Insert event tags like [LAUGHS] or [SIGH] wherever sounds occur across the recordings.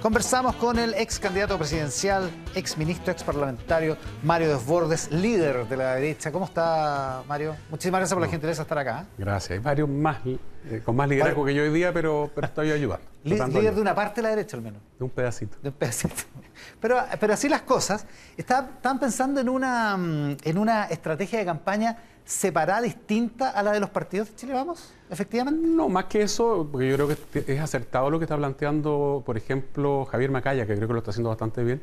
Conversamos con el ex candidato presidencial, ex ministro, ex parlamentario, Mario Desbordes, líder de la derecha. ¿Cómo está, Mario? Muchísimas gracias por la gentileza de estar acá. ¿eh? Gracias. Hay varios más, eh, con más liderazgo que yo hoy día, pero, pero estoy ayudando. [LAUGHS] líder de una parte de la derecha, al menos. De un pedacito. De un pedacito. [LAUGHS] Pero, pero así las cosas. Estaban pensando en una, mm, en una estrategia de campaña separada, distinta a la de los partidos de Chile Vamos, efectivamente? No, más que eso, porque yo creo que es acertado lo que está planteando, por ejemplo, Javier Macaya, que creo que lo está haciendo bastante bien,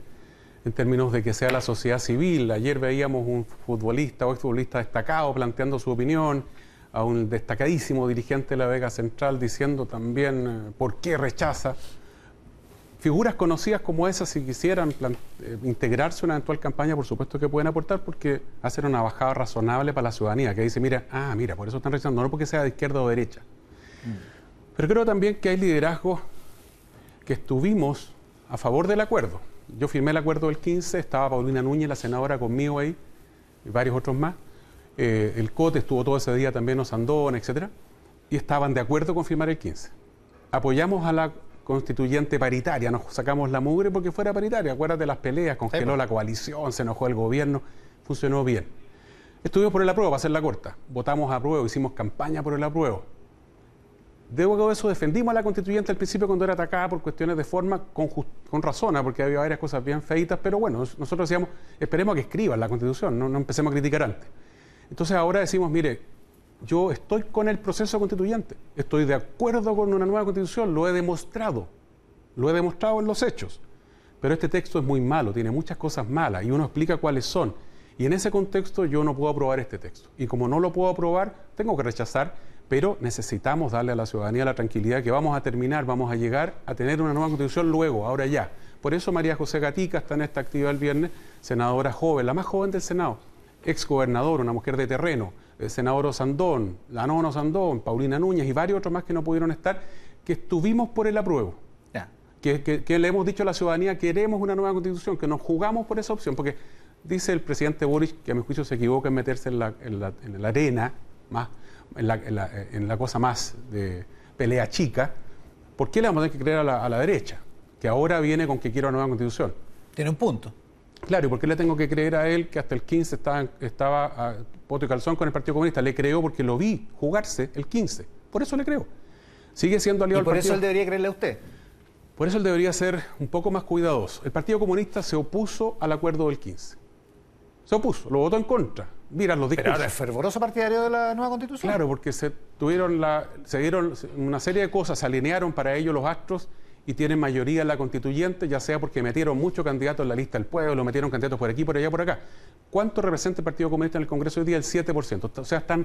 en términos de que sea la sociedad civil. Ayer veíamos un futbolista o exfutbolista destacado planteando su opinión, a un destacadísimo dirigente de la Vega Central diciendo también eh, por qué rechaza figuras conocidas como esas, si quisieran eh, integrarse en una eventual campaña, por supuesto que pueden aportar porque hacen una bajada razonable para la ciudadanía, que dice, mira, ah, mira, por eso están rechazando, no porque sea de izquierda o derecha. Mm. Pero creo también que hay liderazgos que estuvimos a favor del acuerdo. Yo firmé el acuerdo del 15, estaba Paulina Núñez, la senadora, conmigo ahí, y varios otros más. Eh, el COTE estuvo todo ese día también, Osandón, etcétera, y estaban de acuerdo con firmar el 15. Apoyamos a la constituyente paritaria. Nos sacamos la mugre porque fuera paritaria. Acuérdate las peleas, congeló la coalición, se enojó el gobierno, funcionó bien. Estuvimos por el apruebo, para hacer la corta. Votamos a apruebo, hicimos campaña por el apruebo. Debo de eso defendimos a la constituyente al principio cuando era atacada por cuestiones de forma con, con razón, ¿ah? porque había varias cosas bien feitas, pero bueno, nosotros decíamos, esperemos a que escriban la constitución, no, no empecemos a criticar antes. Entonces ahora decimos, mire, yo estoy con el proceso constituyente, estoy de acuerdo con una nueva constitución, lo he demostrado, lo he demostrado en los hechos. Pero este texto es muy malo, tiene muchas cosas malas y uno explica cuáles son. Y en ese contexto yo no puedo aprobar este texto. Y como no lo puedo aprobar, tengo que rechazar, pero necesitamos darle a la ciudadanía la tranquilidad que vamos a terminar, vamos a llegar a tener una nueva constitución luego, ahora ya. Por eso María José Gatica está en esta actividad el viernes, senadora joven, la más joven del Senado, ex gobernador, una mujer de terreno, el senador Osandón, Lanono Sandón, Paulina Núñez y varios otros más que no pudieron estar, que estuvimos por el apruebo. Que, le hemos dicho a la ciudadanía, queremos una nueva constitución, que nos jugamos por esa opción, porque dice el presidente Boris que a mi juicio se equivoca en meterse en la, arena, más, en la, cosa más de pelea chica. ¿Por qué le vamos a tener que creer a la, a la derecha? Que ahora viene con que quiere una nueva constitución. Tiene un punto. Claro, ¿y por qué le tengo que creer a él que hasta el 15 estaba, estaba a poto y calzón con el Partido Comunista? Le creo porque lo vi jugarse el 15. Por eso le creo. Sigue siendo aliado ¿Y por eso él debería creerle a usted? Por eso él debería ser un poco más cuidadoso. El Partido Comunista se opuso al acuerdo del 15. Se opuso, lo votó en contra. Mira los discursos. Pero ahora es fervoroso partidario de la nueva constitución. Claro, porque se tuvieron la, se dieron una serie de cosas, se alinearon para ello los astros y tienen mayoría en la constituyente, ya sea porque metieron muchos candidatos en la lista del pueblo, metieron candidatos por aquí, por allá, por acá. ¿Cuánto representa el Partido Comunista en el Congreso hoy día? El 7%. O sea, están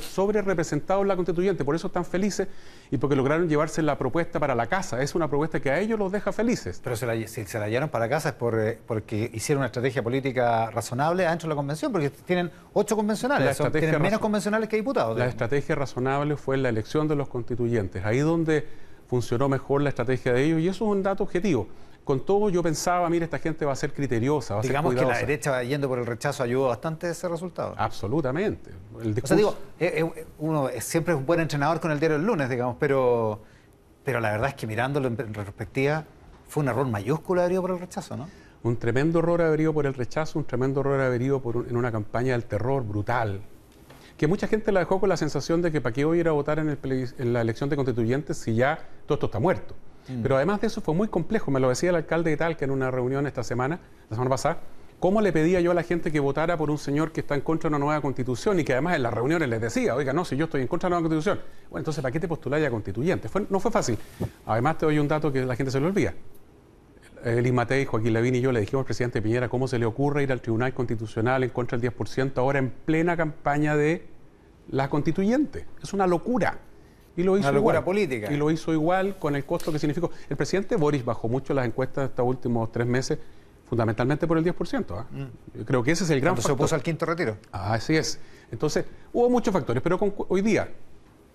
sobre representados en la constituyente, por eso están felices y porque lograron llevarse la propuesta para la casa. Es una propuesta que a ellos los deja felices. Pero si se la llevaron para casa es por, eh, porque hicieron una estrategia política razonable dentro de la convención, porque tienen ocho convencionales, tienen menos convencionales que diputados. La estrategia razonable fue la elección de los constituyentes. Ahí donde funcionó mejor la estrategia de ellos y eso es un dato objetivo. Con todo yo pensaba, mire, esta gente va a ser criteriosa, va a Digamos ser que la derecha yendo por el rechazo ayudó bastante a ese resultado. Absolutamente. O sea, digo, eh, eh, uno siempre es un buen entrenador con el diario del lunes, digamos, pero, pero la verdad es que mirándolo en retrospectiva, fue un error mayúsculo haber por el rechazo, ¿no? Un tremendo error haber por el rechazo, un tremendo error haber por en una campaña del terror brutal, que mucha gente la dejó con la sensación de que para qué voy a ir a votar en, la elección de constituyentes si ya todo esto está muerto. Mm. Pero además de eso fue muy complejo, me lo decía el alcalde de Talca en una reunión esta semana, la semana pasada, ¿cómo le pedía yo a la gente que votara por un señor que está en contra de una nueva constitución y que además en las reuniones les decía, oiga, no, si yo estoy en contra de una nueva constitución, bueno, entonces ¿para qué te postuláis a constituyente? no fue fácil. Además te doy un dato que la gente se le olvida. Elis Matei, Joaquín Lavín y yo le dijimos al presidente Piñera cómo se le ocurre ir al Tribunal Constitucional en contra del 10% ahora en plena campaña de la constituyente. Es una locura. Y lo hizo una locura política. Y lo hizo igual con el costo que significó. El presidente Boris bajó mucho las encuestas estos últimos tres meses, fundamentalmente por el 10%. ¿ah? Mm. Yo creo que ese es el gran factor. se opuso al quinto retiro. así es. Entonces, hubo muchos factores, pero hoy día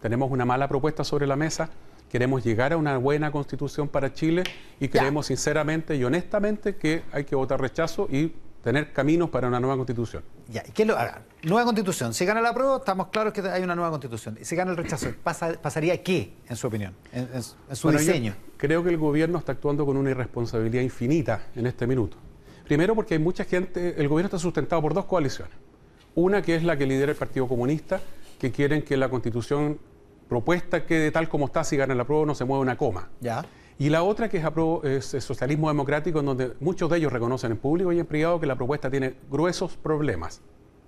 tenemos una mala propuesta sobre la mesa, queremos llegar a una buena constitución para Chile y creemos sinceramente y honestamente que hay que votar rechazo y tener caminos para una nueva constitución. Ya, ¿y qué lo haga? Nueva constitución. Si gana la prueba, estamos claros que hay una nueva constitución. Y si gana el rechazo, ¿pasaría qué, en su opinión, en, su diseño? Creo que el gobierno está actuando con una irresponsabilidad infinita en este minuto. Primero porque hay mucha gente, el gobierno está sustentado por dos coaliciones. Una que es la que lidera el Partido Comunista, que quieren que la constitución propuesta quede tal como está si gana la prueba no se mueve una coma. Ya. Y la otra que es, el socialismo democrático, en donde muchos de ellos reconocen en público y en privado que la propuesta tiene gruesos problemas,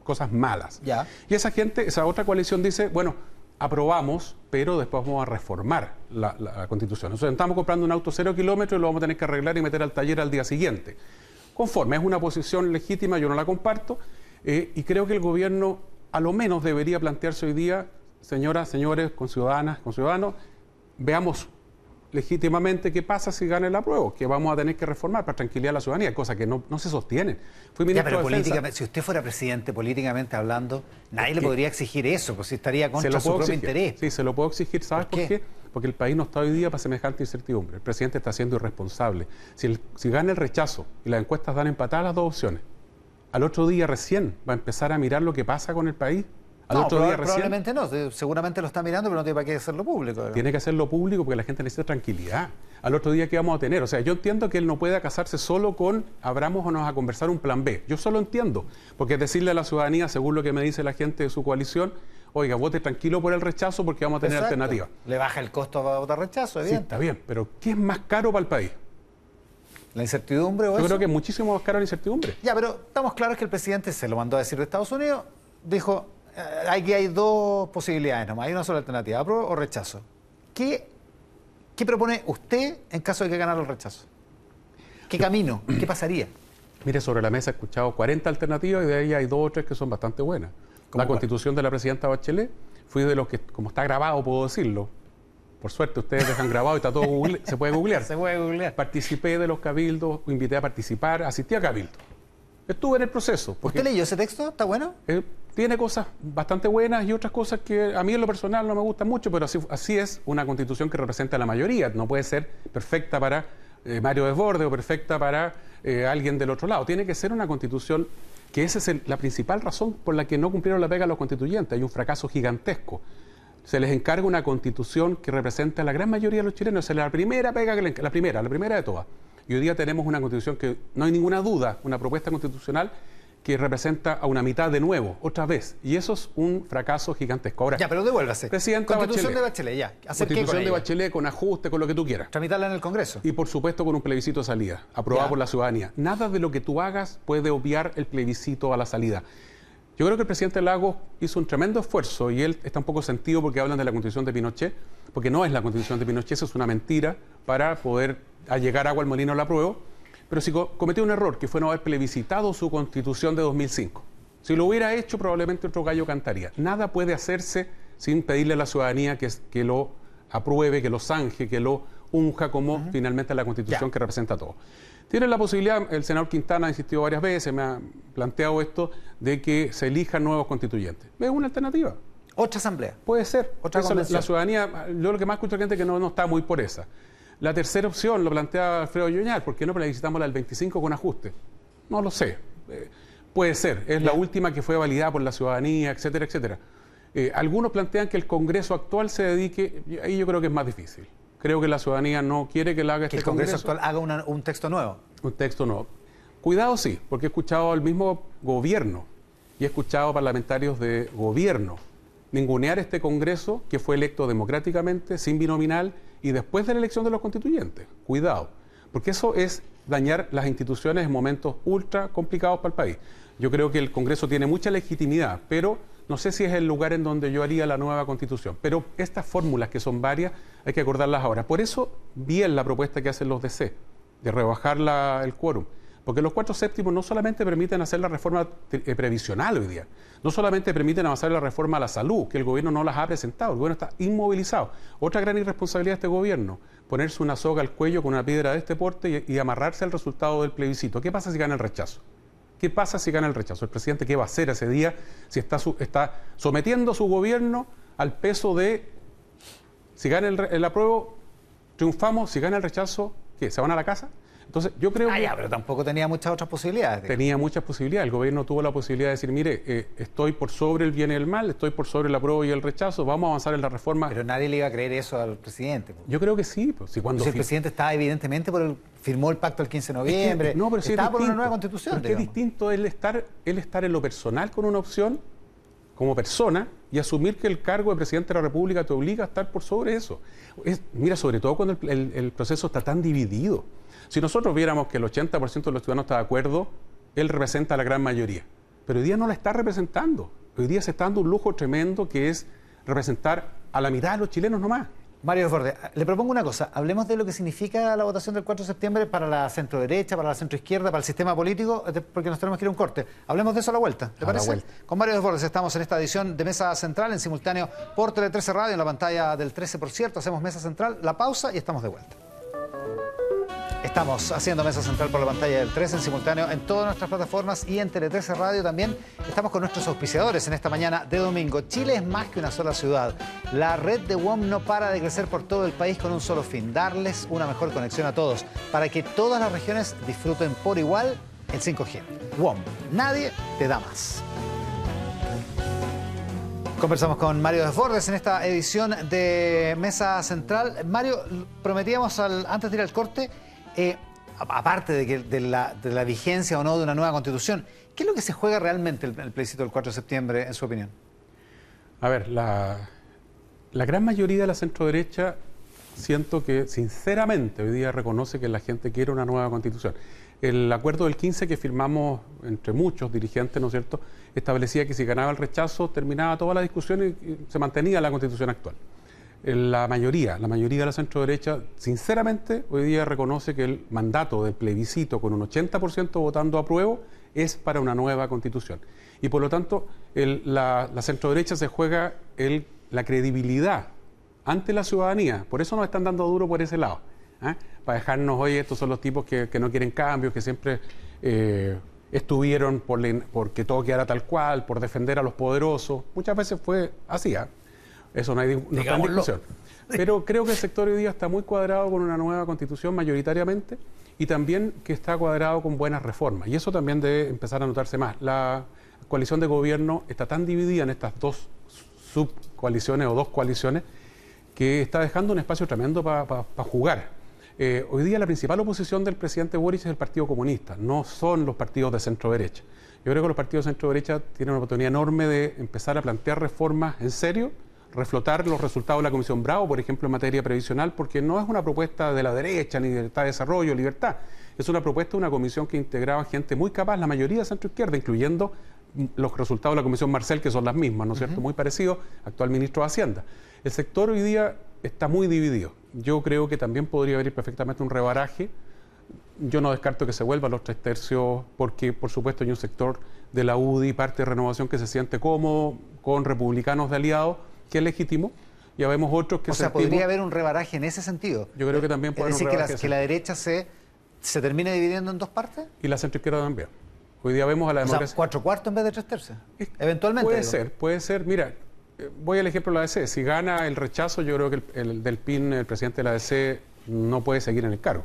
cosas malas. Ya. Y esa gente, esa otra coalición dice, bueno, aprobamos, pero después vamos a reformar la, constitución. Entonces estamos comprando un auto cero kilómetros y lo vamos a tener que arreglar y meter al taller al día siguiente. Conforme, es una posición legítima, yo no la comparto, eh, y creo que el gobierno a lo menos debería plantearse hoy día, señoras, señores, con ciudadanas, con ciudadanos, veamos legítimamente qué pasa si gana el apruebo, que vamos a tener que reformar para tranquilidad a la ciudadanía, cosa que no, se sostiene. Fui ministro ya, pero si usted fuera presidente, políticamente hablando, nadie le podría exigir eso, pues si estaría contra su propio interés. Sí, se lo puedo exigir, ¿sabes por qué? Porque el país no está hoy día para semejante incertidumbre. El presidente está siendo irresponsable. Si, si gana el rechazo y las encuestas dan empatadas las dos opciones, al otro día recién va a empezar a mirar lo que pasa con el país no, probablemente no, seguramente lo está mirando, pero no tiene para qué hacerlo público. Tiene que hacerlo público porque la gente necesita tranquilidad. Al otro día, ¿qué vamos a tener? O sea, yo entiendo que él no pueda casarse solo con abramos o nos a conversar un plan B. Yo solo entiendo, porque decirle a la ciudadanía, según lo que me dice la gente de su coalición, oiga, vote tranquilo por el rechazo porque vamos a tener alternativa. Le baja el costo a votar rechazo, evidente. Sí, está bien, pero ¿qué es más caro para el país? ¿La incertidumbre o Yo creo que es muchísimo más caro la incertidumbre. Ya, pero estamos claros que el presidente se lo mandó a decir de Estados Unidos, dijo, aquí hay dos posibilidades nomás, hay una sola alternativa, apruebo o rechazo. ¿Qué, ¿Qué propone usted en caso de que ganara el rechazo? ¿Qué camino? ¿Qué pasaría? [CLEARS THROAT] Mire, sobre la mesa he escuchado 40 alternativas y de ahí hay dos o tres que son bastante buenas. La constitución de la presidenta Bachelet, fui de los que, como está grabado, puedo decirlo. Por suerte, ustedes dejan grabado y está todo se puede googlear. [LAUGHS] se puede googlear. Participé de los cabildos, invité a participar, asistí a cabildos. Estuve en el proceso. ¿Usted leyó ese texto? ¿Está bueno? Eh, tiene cosas bastante buenas y otras cosas que a mí en lo personal no me gustan mucho, pero así, así es una constitución que representa a la mayoría. No puede ser perfecta para eh, Mario Desbordes o perfecta para eh, alguien del otro lado. Tiene que ser una constitución que esa es la principal razón por la que no cumplieron la pega los constituyentes. Hay un fracaso gigantesco. Se les encarga una constitución que representa a la gran mayoría de los chilenos. Es la primera pega, que la primera, la primera de todas. Y hoy día tenemos una constitución que no hay ninguna duda, una propuesta constitucional que representa a una mitad de nuevo, otra vez. Y eso es un fracaso gigantesco. Ahora, ya, pero devuélvase. Presidenta Constitución de Bachelet, ya. Constitución de Bachelet con ajuste, con lo que tú quieras. Tramitarla en el Congreso. Y por supuesto con un plebiscito de salida, aprobado por la ciudadanía. Nada de lo que tú hagas puede obviar el plebiscito a la salida. Yo creo que el presidente Lagos hizo un tremendo esfuerzo y él está un poco sentido porque hablan de la constitución de Pinochet, porque no es la constitución de Pinochet, eso es una mentira para poder a llegar agua al molino la prueba, pero si cometió un error, que fue no haber plebiscitado su constitución de 2005. Si lo hubiera hecho, probablemente otro gallo cantaría. Nada puede hacerse sin pedirle a la ciudadanía que, que lo apruebe, que lo zanje, que lo unja como finalmente la constitución que representa a todos. Tiene la posibilidad, el senador Quintana ha insistido varias veces, me ha planteado esto, de que se elijan nuevos constituyentes. Es una alternativa. Otra asamblea. Puede ser. Otra la, ciudadanía, yo lo que más escucho gente que no, no está muy por esa. La tercera opción lo plantea Alfredo Yuñal, ¿por qué no plebiscitamos la del 25 con ajuste? No lo sé. Eh, puede ser, es la última que fue validada por la ciudadanía, etcétera, etcétera. Eh, algunos plantean que el Congreso actual se dedique, ahí yo creo que es más difícil. Creo que la ciudadanía no quiere que la haga que este el Congreso, actual haga un texto nuevo. Un texto nuevo. Cuidado sí, porque he escuchado al mismo gobierno y he escuchado parlamentarios de gobierno ningunear este Congreso que fue electo democráticamente, sin binominal y después de la elección de los constituyentes. Cuidado, porque eso es dañar las instituciones en momentos ultra complicados para el país. Yo creo que el Congreso tiene mucha legitimidad, pero no sé si es el lugar en donde yo haría la nueva constitución. Pero estas fórmulas, que son varias, hay que acordarlas ahora. Por eso, bien la propuesta que hacen los DC, de rebajar el quórum. Porque los cuatro séptimos no solamente permiten hacer la reforma eh, previsional hoy día, no solamente permiten avanzar la reforma a la salud, que el gobierno no las ha presentado, el gobierno está inmovilizado. Otra gran irresponsabilidad de este gobierno, ponerse una soga al cuello con una piedra de este porte y, amarrarse al resultado del plebiscito. ¿Qué pasa si gana el rechazo? ¿Qué pasa si gana el rechazo? ¿El presidente qué va a hacer ese día si está, está sometiendo a su gobierno al peso de, si gana el, el apruebo, triunfamos, si gana el rechazo, ¿qué? ¿Se van a la casa? Entonces, yo creo ah. Ya, pero tampoco tenía muchas otras posibilidades. Tenía muchas posibilidades. El gobierno tuvo la posibilidad de decir, mire, eh, estoy por sobre el bien y el mal, estoy por sobre el apruebo y el rechazo, vamos a avanzar en la reforma. Pero nadie le iba a creer eso al presidente. Yo creo que sí. Pues, si cuando el presidente estaba evidentemente por el, firmó el pacto el 15 de noviembre, no, pero estaba por una nueva constitución. Pero es distinto el estar, el estar en lo personal con una opción como persona y asumir que el cargo de presidente de la República te obliga a estar por sobre eso. mira, sobre todo cuando el proceso está tan dividido. Si nosotros viéramos que el 80% de los ciudadanos está de acuerdo, él representa a la gran mayoría. Pero hoy día no la está representando. Hoy día se está dando un lujo tremendo que es representar a la mitad de los chilenos nomás. Mario Forde, le propongo una cosa. Hablemos de lo que significa la votación del 4 de septiembre para la centro derecha, para la centro izquierda, para el sistema político, eh, porque nos tenemos que ir a un corte. Hablemos de eso a la vuelta, ¿te parece? Con Mario Bordes estamos en esta edición de Mesa Central, en simultáneo por Tele 13 Radio, en la pantalla del 13, por cierto. Hacemos Mesa Central, la pausa y estamos de vuelta. Estamos haciendo Mesa Central por la pantalla del 13 en simultáneo en todas nuestras plataformas y en Tele 13 Radio también. Estamos con nuestros auspiciadores en esta mañana de domingo. Chile es más que una sola ciudad. La red de WOM no para de crecer por todo el país con un solo fin, darles una mejor conexión a todos, para que todas las regiones disfruten por igual el 5G. WOM, nadie te da más. Conversamos con Mario Desbordes en esta edición de Mesa Central. Mario, prometíamos antes de ir al corte eh, aparte de, que, de, la, vigencia o no de una nueva constitución, ¿qué es lo que se juega realmente el, el plebiscito del 4 de septiembre, en su opinión? A ver, la, la gran mayoría de la centroderecha siento que sinceramente hoy día reconoce que la gente quiere una nueva constitución. El acuerdo del 15 que firmamos entre muchos dirigentes, ¿no es cierto?, establecía que si ganaba el rechazo terminaba toda la discusión y se mantenía la constitución actual la mayoría, la mayoría de la centro derecha, sinceramente, hoy día reconoce que el mandato del plebiscito con un 80% votando a prueba es para una nueva constitución. Y por lo tanto, la, la centro derecha se juega el, la credibilidad ante la ciudadanía. Por eso nos están dando duro por ese lado. ¿eh? Para dejarnos, hoy estos son los tipos que, no quieren cambios, que siempre eh, estuvieron por porque todo quedara tal cual, por defender a los poderosos. Muchas veces fue así. ¿eh? Eso no hay no discusión. Pero creo que el sector hoy día está muy cuadrado con una nueva constitución mayoritariamente y también que está cuadrado con buenas reformas. Y eso también debe empezar a notarse más. La coalición de gobierno está tan dividida en estas dos subcoaliciones o dos coaliciones que está dejando un espacio tremendo para jugar. Eh, hoy día la principal oposición del presidente Boris es el Partido Comunista, no son los partidos de centro derecha. Yo creo que los partidos de centro derecha tienen una oportunidad enorme de empezar a plantear reformas en serio reflotar los resultados de la Comisión Bravo, por ejemplo, en materia previsional, porque no es una propuesta de la derecha, ni de libertad de desarrollo, libertad. Es una propuesta de una comisión que integraba gente muy capaz, la mayoría de centro-izquierda, incluyendo los resultados de la Comisión Marcel, que son las mismas, ¿no es cierto? Muy parecido, actual ministro de Hacienda. El sector hoy día está muy dividido. Yo creo que también podría haber perfectamente un rebaraje. Yo no descarto que se vuelva a los tres tercios, porque por supuesto hay un sector de la UDI, parte de renovación, que se siente cómodo con republicanos de aliados que es legítimo. Ya vemos otros que... O sea, ¿podría haber un rebaraje en ese sentido? Yo creo que también puede haber un rebaraje. Que la, que la derecha se, se termine dividiendo en dos partes. Y la centroizquierda también. Hoy día vemos a la democracia... O sea, cuatro cuartos en vez de tres tercios. Eventualmente. Puede ser, puede ser. Mira, eh, voy al ejemplo de la ADC. Si gana el rechazo, yo creo que el, del PIN, el presidente de la ADC, no puede seguir en el cargo.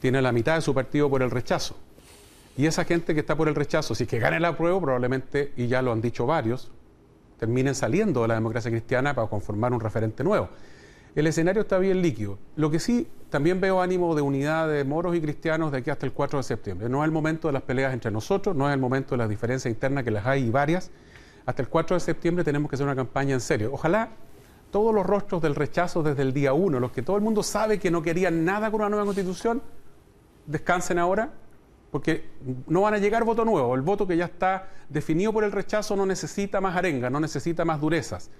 Tiene la mitad de su partido por el rechazo. Y esa gente que está por el rechazo, si es que gane la prueba, probablemente, y ya lo han dicho varios, terminen saliendo de la democracia cristiana para conformar un referente nuevo. El escenario está bien líquido. Lo que sí, también veo ánimo de unidad de moros y cristianos de aquí hasta el 4 de septiembre. No es el momento de las peleas entre nosotros, no es el momento de las diferencias internas que las hay y varias. Hasta el 4 de septiembre tenemos que hacer una campaña en serio. Ojalá todos los rostros del rechazo desde el día 1, los que todo el mundo sabe que no querían nada con una nueva constitución, descansen ahora porque no van a llegar voto nuevo. El voto que ya está definido por el rechazo no necesita más arenga, no necesita más durezas.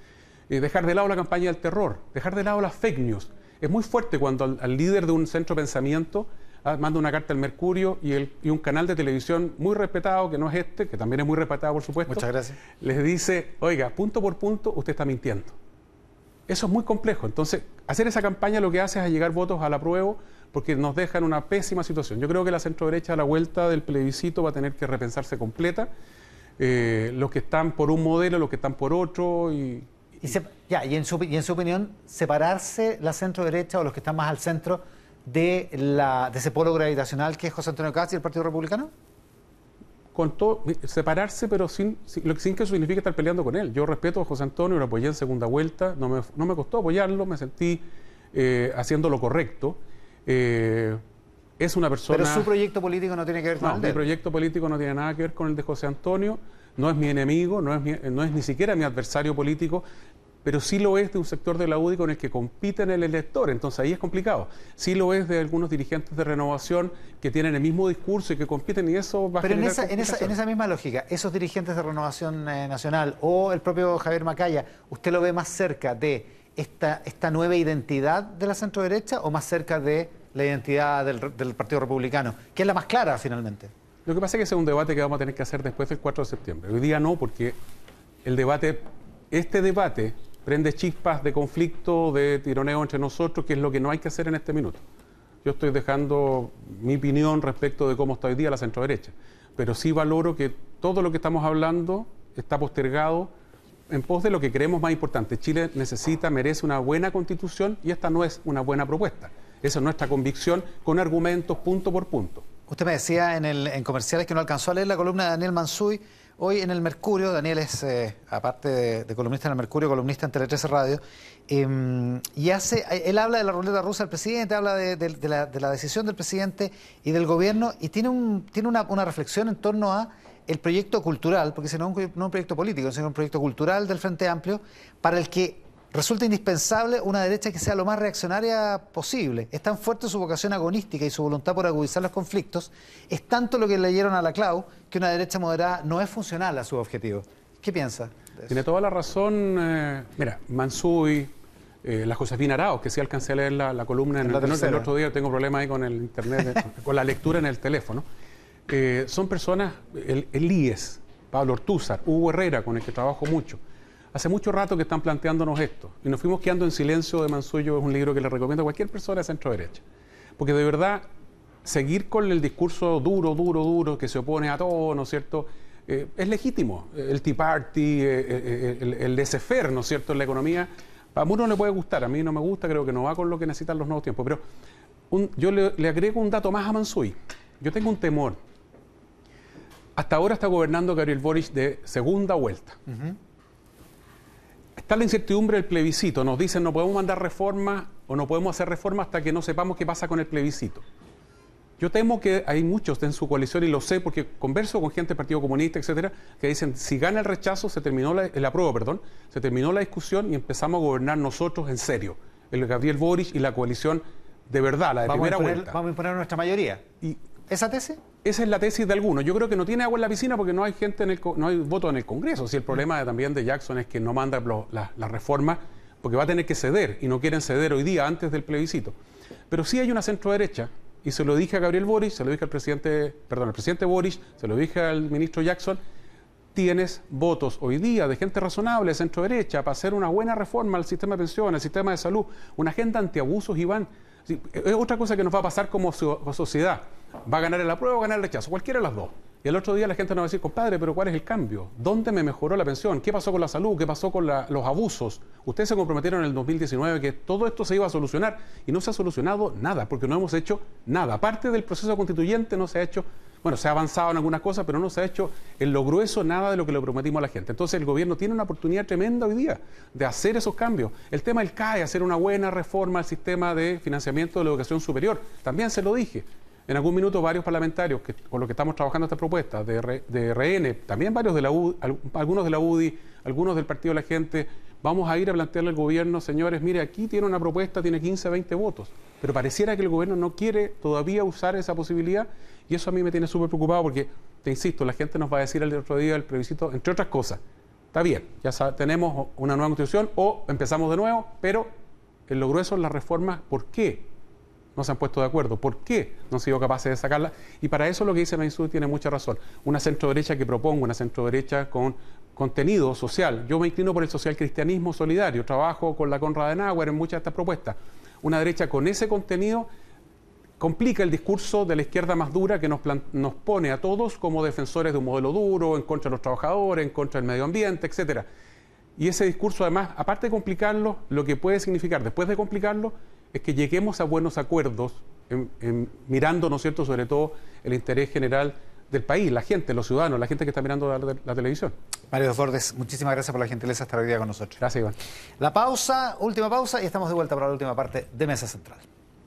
Eh, dejar de lado la campaña del terror, dejar de lado las fake news. Es muy fuerte cuando al, líder de un centro de pensamiento ah, manda una carta al Mercurio y, el, y, un canal de televisión muy respetado, que no es este, que también es muy respetado, por supuesto. Muchas gracias. Les dice, oiga, punto por punto, usted está mintiendo. Eso es muy complejo. Entonces, hacer esa campaña lo que hace es llegar votos a la prueba porque nos deja en una pésima situación. Yo creo que la centro derecha a la vuelta del plebiscito va a tener que repensarse completa. Eh, los que están por un modelo, los que están por otro. Y, ya, y, en su, y en su opinión, separarse la centro derecha o los que están más al centro de, la, de ese polo gravitacional que es José Antonio Cast y el Partido Republicano? Con todo, separarse, pero sin, sin, sin, que eso signifique estar peleando con él. Yo respeto a José Antonio, lo apoyé en segunda vuelta, no me, no me costó apoyarlo, me sentí eh, haciendo lo correcto. Eh, es una persona... Pero su proyecto político no tiene que ver con no, el de mi proyecto político no tiene nada que ver con el de José Antonio, no es mi enemigo, no es, mi, no es ni siquiera mi adversario político, pero sí lo es de un sector de la UDI con el que compiten el elector, entonces ahí es complicado. Sí lo es de algunos dirigentes de renovación que tienen el mismo discurso y que compiten y eso va pero a generar en esa, en, esa, en esa misma lógica, esos dirigentes de renovación eh, nacional o el propio Javier Macaya, ¿usted lo ve más cerca de esta, esta nueva identidad de la centro derecha o más cerca de la identidad del, Partido Republicano, que es la más clara finalmente? Lo que pasa es que ese es un debate que vamos a tener que hacer después del 4 de septiembre. Hoy día no, porque el debate, este debate prende chispas de conflicto, de tironeo entre nosotros, que es lo que no hay que hacer en este minuto. Yo estoy dejando mi opinión respecto de cómo está hoy día la centro-derecha, pero sí valoro que todo lo que estamos hablando está postergado en pos de lo que creemos más importante. Chile necesita, merece una buena constitución y esta no es una buena propuesta. Esa es nuestra convicción con argumentos punto por punto. Usted me decía en, comerciales que no alcanzó a leer la columna de Daniel Mansuy Hoy en el Mercurio, Daniel es, eh, aparte de, columnista en el Mercurio, columnista en Tele 13 Radio, eh, y hace, él habla de la ruleta rusa del presidente, habla de, la, de, la, decisión del presidente y del gobierno, y tiene, un, tiene una, una reflexión en torno a el proyecto cultural, porque ese no es un, no un proyecto político, sino un proyecto cultural del Frente Amplio, para el que Resulta indispensable una derecha que sea lo más reaccionaria posible. Es tan fuerte su vocación agonística y su voluntad por agudizar los conflictos, es tanto lo que leyeron a la Clau que una derecha moderada no es funcional a su objetivo. ¿Qué piensa? Tiene toda la razón. Eh, mira, Mansui, eh, la Josefina Arauz, que sí alcancé a leer la, columna en, el, el, otro día, tengo problemas ahí con el internet, [LAUGHS] con la lectura en el teléfono. Eh, son personas, el, el IES, Pablo Ortúzar, Hugo Herrera, con el que trabajo mucho Hace mucho rato que están planteándonos esto y nos fuimos quedando en silencio de Mansuyo, es un libro que le recomiendo a cualquier persona de centro derecha. Porque de verdad, seguir con el discurso duro, duro, duro, que se opone a todo, ¿no es cierto? Eh, es legítimo. El Tea Party, eh, eh, el, el laissez ¿no es cierto?, en la economía. A uno le puede gustar, a mí no me gusta, creo que no va con lo que necesitan los nuevos tiempos. Pero yo le, agrego un dato más a Mansuy. Yo tengo un temor. Hasta ahora está gobernando Gabriel Boric de segunda vuelta. Está la incertidumbre del plebiscito. Nos dicen no podemos mandar reformas o no podemos hacer reformas hasta que no sepamos qué pasa con el plebiscito. Yo temo que hay muchos en su coalición, y lo sé porque converso con gente del Partido Comunista, etcétera, que dicen si gana el rechazo, se terminó la, el apruebo, perdón, se terminó la discusión y empezamos a gobernar nosotros en serio. El Gabriel Boric y la coalición de verdad, la de primera vuelta. Vamos a imponer nuestra mayoría. Y ¿Esa tesis? Esa es la tesis de algunos. Yo creo que no tiene agua en la piscina porque no hay gente en el, no hay voto en el Congreso. Si el problema también de Jackson es que no manda la, la reforma porque va a tener que ceder y no quieren ceder hoy día antes del plebiscito. Pero sí hay una centro derecha y se lo dije a Gabriel Boris, se lo dije al presidente, perdón, al presidente Boris, se lo dije al ministro Jackson. Tienes votos hoy día de gente razonable, de centro derecha, para hacer una buena reforma al sistema de pensiones, al sistema de salud, una agenda antiabusos, Iván. Es otra cosa que nos va a pasar como sociedad va a ganar el apruebo o ganar el rechazo, cualquiera de las dos. Y el otro día la gente nos va a decir, compadre, pero ¿cuál es el cambio? ¿Dónde me mejoró la pensión? ¿Qué pasó con la salud? ¿Qué pasó con los abusos? Ustedes se comprometieron en el 2019 que todo esto se iba a solucionar y no se ha solucionado nada, porque no hemos hecho nada. Aparte del proceso constituyente no se ha hecho, bueno, se ha avanzado en algunas cosas, pero no se ha hecho en lo grueso nada de lo que le prometimos a la gente. Entonces el gobierno tiene una oportunidad tremenda hoy día de hacer esos cambios. El tema del CAE, hacer una buena reforma al sistema de financiamiento de la educación superior, también se lo dije. En algún minuto varios parlamentarios con los que estamos trabajando esta propuesta de, RN, también varios de la UDI, algunos de la UDI, algunos del Partido de la Gente, vamos a ir a plantearle al gobierno, señores, mire, aquí tiene una propuesta, tiene 15, 20 votos, pero pareciera que el gobierno no quiere todavía usar esa posibilidad y eso a mí me tiene súper preocupado porque, te insisto, la gente nos va a decir el otro día el plebiscito, entre otras cosas, está bien, ya tenemos una nueva constitución o empezamos de nuevo, pero en lo grueso las reformas, ¿por qué? no se han puesto de acuerdo. ¿Por qué no han sido capaces de sacarla? Y para eso lo que dice Mansur tiene mucha razón. Una centro derecha que proponga una centro derecha con contenido social. Yo me inclino por el social cristianismo solidario, trabajo con la Conrad Adenauer en muchas de estas propuestas. Una derecha con ese contenido complica el discurso de la izquierda más dura que nos, nos pone a todos como defensores de un modelo duro, en contra de los trabajadores, en contra del medio ambiente, etcétera. Y ese discurso, además, aparte de complicarlo, lo que puede significar después de complicarlo es que lleguemos a buenos acuerdos mirando, ¿no es cierto?, sobre todo el interés general del país, la gente, los ciudadanos, la gente que está mirando la, televisión. Mario Bordes, muchísimas gracias por la gentileza de estar hoy día con nosotros. Gracias, Iván. La pausa, última pausa, y estamos de vuelta para la última parte de Mesa Central.